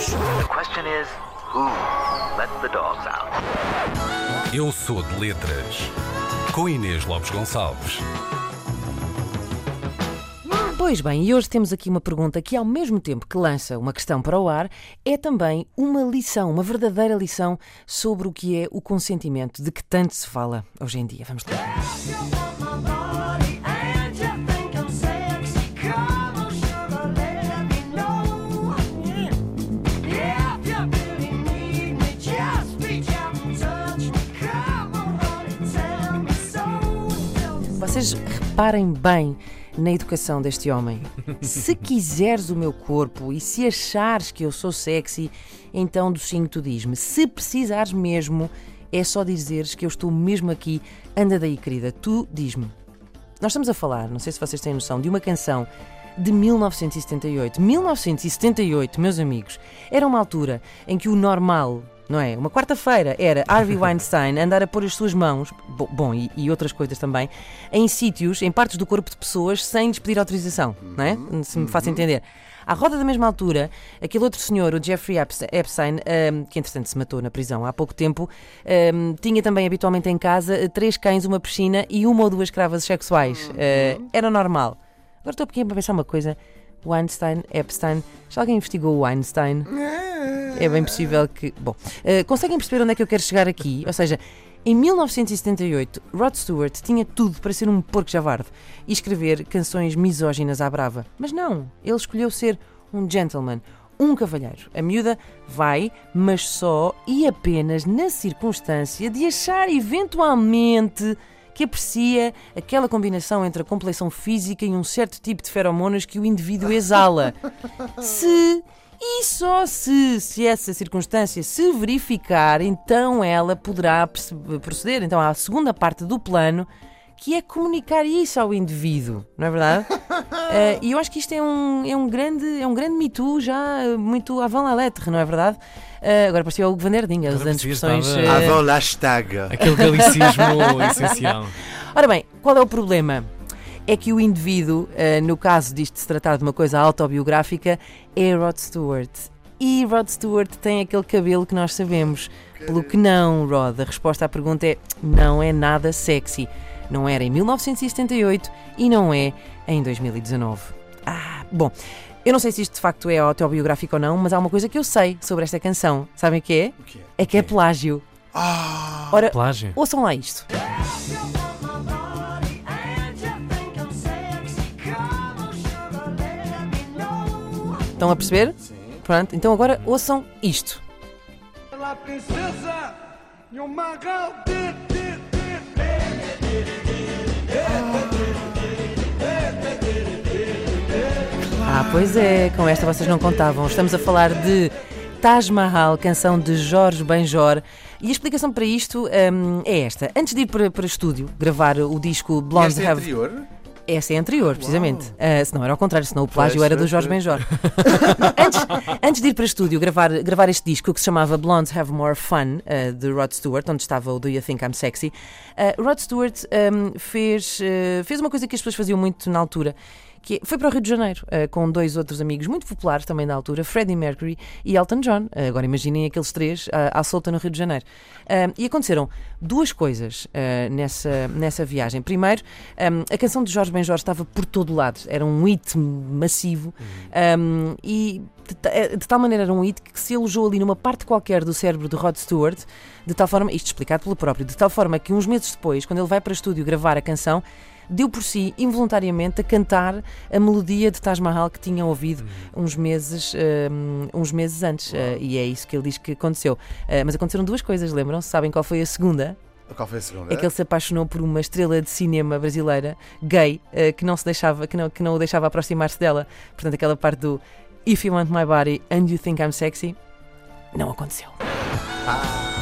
The question is, who let the dogs out? Eu sou de letras. Com Inês Lopes Gonçalves. Pois bem, e hoje temos aqui uma pergunta que, ao mesmo tempo que lança uma questão para o ar, é também uma lição, uma verdadeira lição sobre o que é o consentimento de que tanto se fala hoje em dia. Vamos lá. Vocês reparem bem na educação deste homem. Se quiseres o meu corpo e se achares que eu sou sexy, então docinho tu diz-me. Se precisares mesmo, é só dizeres que eu estou mesmo aqui. Anda daí, querida, tu diz-me. Nós estamos a falar, não sei se vocês têm noção, de uma canção de 1978. 1978, meus amigos, era uma altura em que o normal não é? Uma quarta-feira era Harvey Weinstein andar a pôr as suas mãos, bom, e, e, outras coisas também, em sítios, em partes do corpo de pessoas, sem lhes pedir autorização, não é? Se me faço entender. À roda da mesma altura, aquele outro senhor, o Jeffrey Epstein, um, que entretanto se matou na prisão há pouco tempo, um, tinha também habitualmente em casa três cães, uma piscina e uma ou duas escravas sexuais. Uh, era normal. Agora estou aqui a pensar uma coisa. Weinstein, Epstein. Já alguém investigou o Weinstein? É bem possível que. Bom, uh, conseguem perceber onde é que eu quero chegar aqui? Ou seja, em 1978, Rod Stewart tinha tudo para ser um porco javarde e escrever canções misóginas à brava. Mas não, ele escolheu ser um gentleman, um cavalheiro. A miúda vai, mas só e apenas na circunstância de achar eventualmente que aprecia aquela combinação entre a complexão física e um certo tipo de feromonas que o indivíduo exala. Se e só se, se essa circunstância se verificar, então ela poderá proceder então à segunda parte do plano, que é comunicar isso ao indivíduo, não é verdade? uh, e eu acho que isto é um, é um grande é um grande mito já muito avant la lettre, não é verdade? Uh, agora parecia o Vanderdinha, as expressões. Uh... Avant la hashtag. Aquele galicismo essencial. Ora bem, qual é o problema? É que o indivíduo, uh, no caso disto se tratar de uma coisa autobiográfica, é Rod Stewart. E Rod Stewart tem aquele cabelo que nós sabemos. Pelo que não, Rod? A resposta à pergunta é: não é nada sexy. Não era em 1978 e não é em 2019. Ah, bom. Eu não sei se isto de facto é autobiográfico ou não, mas há uma coisa que eu sei sobre esta canção. Sabem o que é? O que é? É que é plágio. Ah! Ora, Plágio? ouçam lá isto. Estão a perceber? Sim. Pronto, então agora ouçam isto. La princesa, Ah, pois é, com esta vocês não contavam. Estamos a falar de Taj Mahal, canção de Jorge Benjor. E a explicação para isto hum, é esta. Antes de ir para, para estúdio gravar o disco Blonde é Have... anterior? Essa é anterior, precisamente. Uh, se não era ao contrário, senão o plágio Pois, era do Jorge. Benjor. antes, antes de ir para estúdio gravar, gravar este disco que se chamava Blondes Have More Fun, uh, de Rod Stewart, onde estava o Do You Think I'm Sexy, uh, Rod Stewart um, fez, fez uma coisa que as pessoas faziam muito na altura. Que foi para o Rio de Janeiro uh, com dois outros amigos muito populares também na altura, Freddie Mercury e Elton John. Uh, agora imaginem aqueles três uh, à solta no Rio de Janeiro. E aconteceram duas coisas nessa, nessa viagem. Primeiro, um, a canção de Jorge Benjor estava por todo lado, era um hit massivo um, e de, eh, de tal maneira era um hit que se alojou ali numa parte qualquer do cérebro de Rod Stewart, de tal forma, isto explicado pelo próprio, de tal forma que uns meses depois, quando ele vai para o estúdio gravar a canção, deu por si, involuntariamente, a cantar a melodia de Taj Mahal que tinha ouvido uns meses, um, uns meses antes. Uh, e é isso que ele diz que aconteceu. Uh, mas aconteceram duas coisas, lembram-se? Sabem qual foi a segunda? Qual foi a segunda? É que ele se apaixonou por uma estrela de cinema brasileira, gay, que não se deixava, que não, que não o deixava aproximar-se dela. Portanto, aquela parte do If you want my body and you think I'm sexy, não aconteceu. Ah.